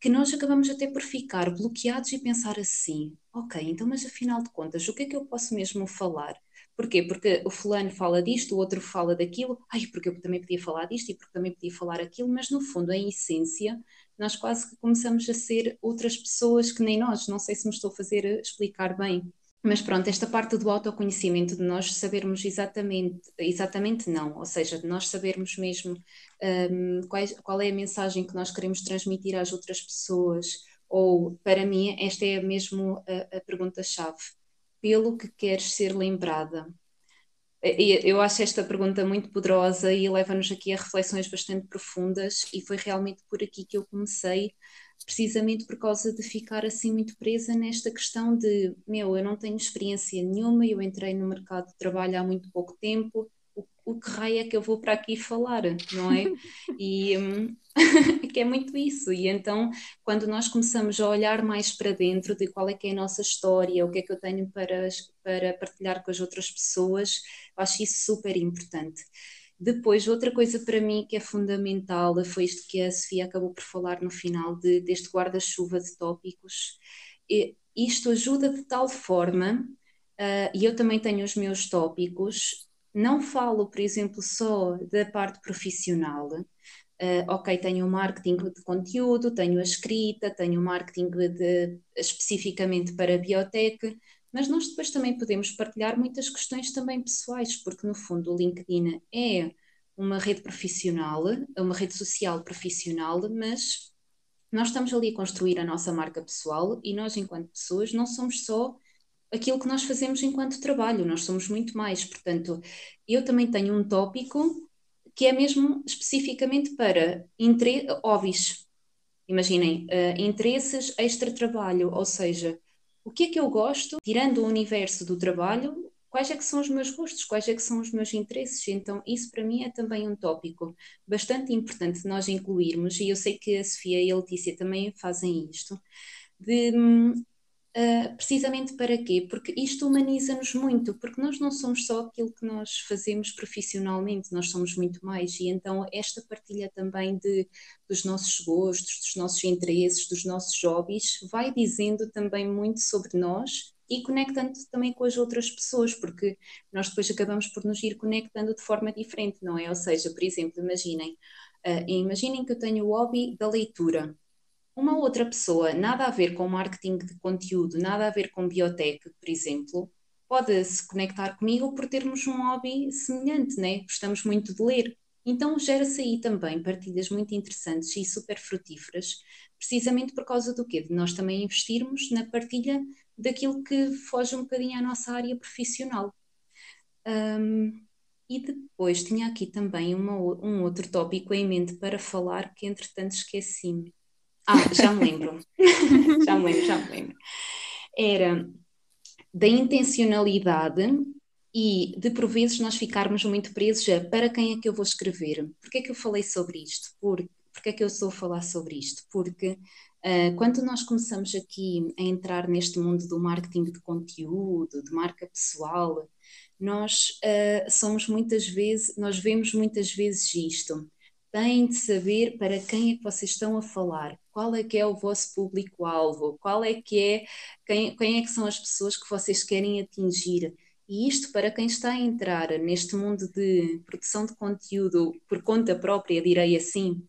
que nós acabamos até por ficar bloqueados e pensar assim: ok, então, mas afinal de contas, o que é que eu posso mesmo falar? Porquê? Porque o fulano fala disto, o outro fala daquilo, ai, porque eu também podia falar disto e porque também podia falar aquilo, mas no fundo, em essência, nós quase que começamos a ser outras pessoas que nem nós. Não sei se me estou a fazer explicar bem. Mas pronto, esta parte do autoconhecimento, de nós sabermos exatamente, exatamente não, ou seja, de nós sabermos mesmo um, qual, é a mensagem que nós queremos transmitir às outras pessoas, ou para mim, esta é mesmo a, a pergunta-chave: pelo que queres ser lembrada? Eu acho esta pergunta muito poderosa e leva-nos aqui a reflexões bastante profundas, e foi realmente por aqui que eu comecei precisamente por causa de ficar assim muito presa nesta questão de, meu, eu não tenho experiência nenhuma, eu entrei no mercado de trabalho há muito pouco tempo, o, que raio é que eu vou para aqui falar, não é? E um, que é muito isso. E então, quando nós começamos a olhar mais para dentro de qual é que é a nossa história, o que é que eu tenho para, para partilhar com as outras pessoas, acho isso super importante. Depois, outra coisa para mim que é fundamental foi isto que a Sofia acabou por falar no final de, deste guarda-chuva de tópicos. E isto ajuda de tal forma uh, e eu também tenho os meus tópicos. Não falo, por exemplo, só da parte profissional. Uh, ok, tenho o marketing de conteúdo, tenho a escrita, tenho o marketing de, especificamente para a biotech, mas nós depois também podemos partilhar muitas questões também pessoais, porque no fundo o LinkedIn é uma rede profissional, é uma rede social profissional, mas nós estamos ali a construir a nossa marca pessoal e nós, enquanto pessoas, não somos só aquilo que nós fazemos enquanto trabalho, nós somos muito mais. Portanto, eu também tenho um tópico que é mesmo especificamente para hobbies. Imaginem, uh, interesses extra-trabalho, ou seja, o que é que eu gosto, tirando o universo do trabalho, quais é que são os meus gostos, quais é que são os meus interesses. Então, isso para mim é também um tópico bastante importante nós incluirmos, e eu sei que a Sofia e a Letícia também fazem isto, de uh, precisamente para quê? Porque isto humaniza-nos muito, porque nós não somos só aquilo que nós fazemos profissionalmente, nós somos muito mais, e então esta partilha também de, dos nossos gostos, dos nossos interesses, dos nossos hobbies, vai dizendo também muito sobre nós e conectando também com as outras pessoas, porque nós depois acabamos por nos ir conectando de forma diferente, não é? Ou seja, por exemplo, imaginem, uh, imaginem que eu tenho o hobby da leitura. Uma outra pessoa, nada a ver com marketing de conteúdo, nada a ver com biotech, por exemplo, pode se conectar comigo por termos um hobby semelhante, né? Gostamos muito de ler. Então gera-se aí também partilhas muito interessantes e super frutíferas, precisamente por causa do quê? De nós também investirmos na partilha daquilo que foge um bocadinho à nossa área profissional. Um, e depois tinha aqui também uma, um outro tópico em mente para falar que entretanto esqueci-me. Ah, já me lembro. já me lembro, já me lembro. Era da intencionalidade e de por vezes nós ficarmos muito presos a para quem é que eu vou escrever. Porquê é que eu falei sobre isto? Por, porquê é que eu estou a falar sobre isto? Porque Uh, quando nós começamos aqui a entrar neste mundo do marketing de conteúdo, de marca pessoal, nós uh, somos muitas vezes, nós vemos muitas vezes isto. Têm de saber para quem é que vocês estão a falar, qual é que é o vosso público-alvo, qual é que é, quem, quem é que são as pessoas que vocês querem atingir. E isto para quem está a entrar neste mundo de produção de conteúdo por conta própria, direi assim,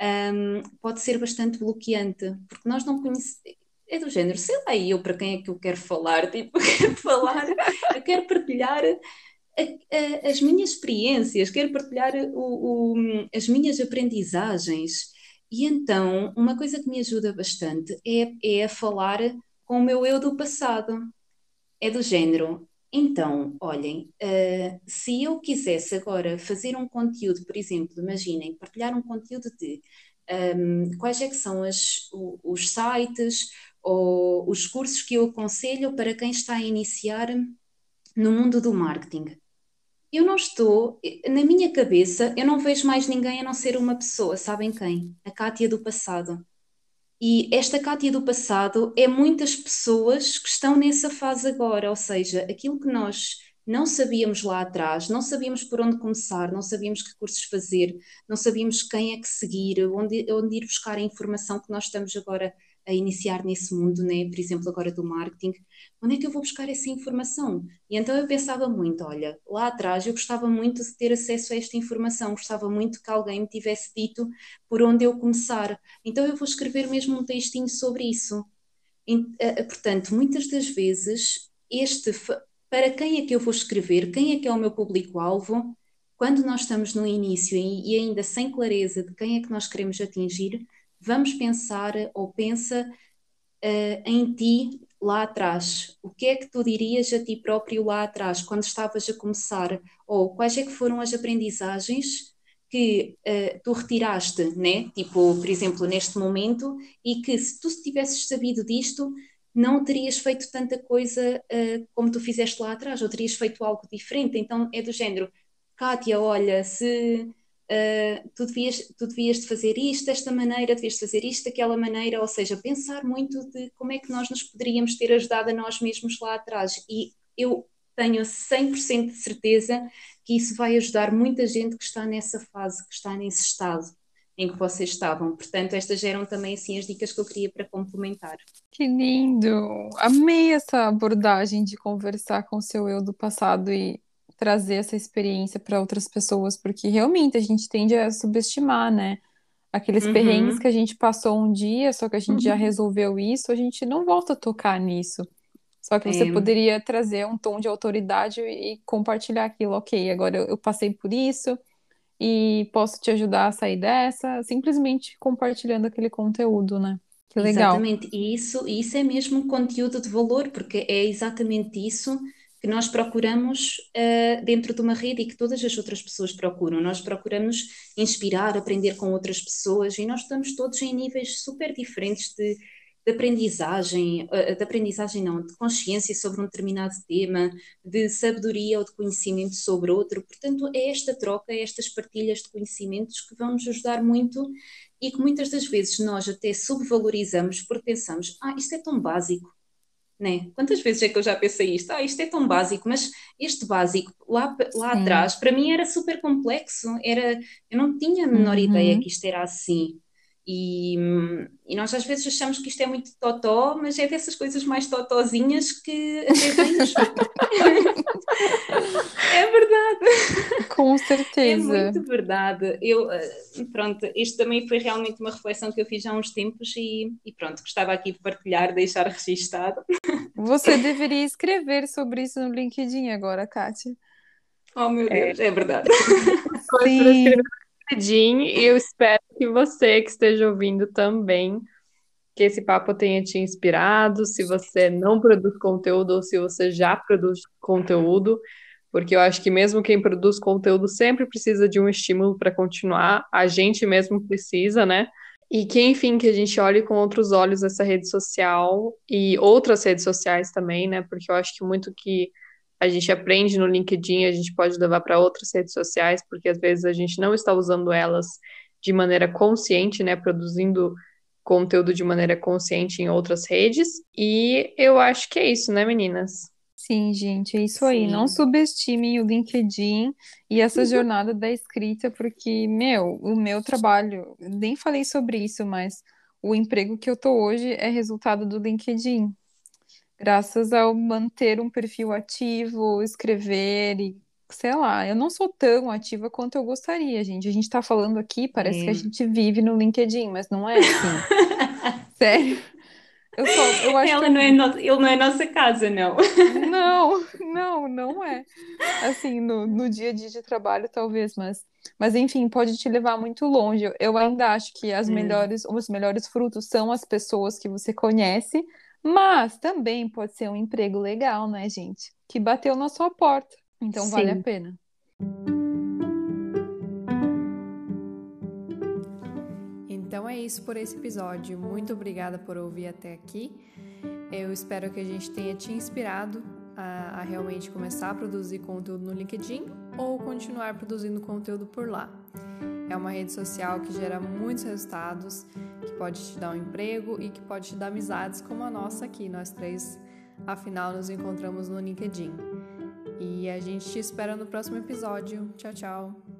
um, pode ser bastante bloqueante, porque nós não conhecemos. É do género, sei lá, eu para quem é que eu quero falar? Tipo, quero falar, eu quero partilhar a, a, as minhas experiências, quero partilhar o, o, as minhas aprendizagens. E então, uma coisa que me ajuda bastante é, é a falar com o meu eu do passado. É do género, então, olhem, uh, se eu quisesse agora fazer um conteúdo, por exemplo, imaginem, partilhar um conteúdo de um, ehm, quais é que são as, os sites ou os cursos que eu aconselho para quem está a iniciar no mundo do marketing. Eu não estou, na minha cabeça, eu não vejo mais ninguém a não ser uma pessoa, sabem quem? A Cátia do passado. E esta Cátia do passado é muitas pessoas que estão nessa fase agora, ou seja, aquilo que nós não sabíamos lá atrás, não sabíamos por onde começar, não sabíamos que cursos fazer, não sabíamos quem é que seguir, onde, onde ir buscar a informação que nós estamos agora a iniciar nesse mundo, né? por exemplo, agora do marketing, onde é que eu vou buscar essa informação? E então eu pensava muito, olha, lá atrás eu gostava muito de ter acesso a esta informação, gostava muito que alguém me tivesse dito por onde eu começar. Então eu vou escrever mesmo um textinho sobre isso. E, uh, portanto, muitas das vezes, este para quem é que eu vou escrever, quem é que é o meu público-alvo, quando nós estamos no início e, ainda sem clareza de quem é que nós queremos atingir, vamos pensar ou pensa uh, em ti lá atrás. O que é que tu dirias a ti próprio lá atrás, quando estavas a começar? Ou quais é que foram as aprendizagens que uh, tu retiraste, né? Tipo, por exemplo, neste momento, e que se tu tivesses sabido disto, não terias feito tanta coisa uh, como tu fizeste lá atrás, ou terias feito algo diferente. Então é do género, Kátia, olha, se uh, tu, devias, tu devias de fazer isto desta maneira, devias de fazer isto daquela maneira, ou seja, pensar muito de como é que nós nos poderíamos ter ajudado a nós mesmos lá atrás. E eu tenho 100% de certeza que isso vai ajudar muita gente que está nessa fase, que está nesse estado em que vocês estavam. Portanto, estas eram também assim as dicas que eu queria para complementar. Que lindo! Amei essa abordagem de conversar com o seu eu do passado e trazer essa experiência para outras pessoas, porque realmente a gente tende a subestimar, né? Aqueles Uhum. perrengues que a gente passou um dia, só que a gente já Uhum. resolveu isso, a gente não volta a tocar nisso. Só que você É. poderia trazer um tom de autoridade e compartilhar aquilo. Ok, agora eu, eu passei por isso e posso te ajudar a sair dessa, simplesmente compartilhando aquele conteúdo, né? Que legal. Exatamente, e isso, isso é mesmo conteúdo de valor, porque é exatamente isso que nós procuramos uh, dentro de uma rede e que todas as outras pessoas procuram. Nós procuramos inspirar, aprender com outras pessoas e nós estamos todos em níveis super diferentes de, de aprendizagem, uh, de aprendizagem não, de consciência sobre um determinado tema, de sabedoria ou de conhecimento sobre outro. Portanto, é esta troca, é estas partilhas de conhecimentos que vão nos ajudar muito e que muitas das vezes nós até subvalorizamos porque pensamos, ah, isto é tão básico, né? Quantas vezes é que eu já pensei isto? Ah, isto é tão básico, mas este básico lá, lá atrás, para mim era super complexo, era, eu não tinha a menor Uhum. ideia que isto era assim. E, e nós às vezes achamos que isto é muito totó, mas é dessas coisas mais totozinhas que até vem nos... É verdade. Com É certeza. muito verdade. Eu, eh, pronto, isto também foi realmente uma reflexão que eu fiz há uns tempos e, e pronto, gostava aqui de partilhar, deixar registado. Você deveria escrever sobre isso no LinkedIn agora, Kátia. Oh meu Deus, é, verdade. Coisa para Sim. LinkedIn e eu espero que você que esteja ouvindo também, que esse papo tenha te inspirado, se você não produz conteúdo ou se você já produz conteúdo, porque eu acho que mesmo quem produz conteúdo sempre precisa de um estímulo para continuar, a gente mesmo precisa, né? E que, enfim, que a gente olhe com outros olhos essa rede social e outras redes sociais também, né? Porque eu acho que muito que a gente aprende no LinkedIn, a gente pode levar para outras redes sociais, porque às vezes a gente não está usando elas de maneira consciente, né? Produzindo conteúdo de maneira consciente em outras redes. E eu acho que é isso, né, meninas? Sim, gente, é isso aí. Não Sim. subestimem o LinkedIn e essa jornada da escrita, porque, meu, o meu trabalho, nem falei sobre isso, mas o emprego que eu tô hoje é resultado do LinkedIn. Graças ao manter um perfil ativo, escrever e, sei lá, eu não sou tão ativa quanto eu gostaria, gente. A gente tá falando aqui, parece que a gente vive no LinkedIn, mas não é assim. Sério. Eu só, eu acho que Ela eu- não é no... Ele não é nossa casa, não. Não, não, não é. Assim, no, no dia a dia de trabalho, talvez, mas, mas enfim, pode te levar muito longe. Eu, ainda acho que as É. melhores, os melhores frutos são as pessoas que você conhece, mas também pode ser um emprego legal, né, gente? Que bateu na sua porta. Então vale a Sim. pena. Então é isso por esse episódio. Muito obrigada por ouvir até aqui. Eu espero que a gente tenha te inspirado a, a realmente começar a produzir conteúdo no LinkedIn ou continuar produzindo conteúdo por lá. É uma rede social que gera muitos resultados, que pode te dar um emprego e que pode te dar amizades como a nossa aqui. Nós três, afinal, nos encontramos no LinkedIn. E a gente te espera no próximo episódio. Tchau, tchau.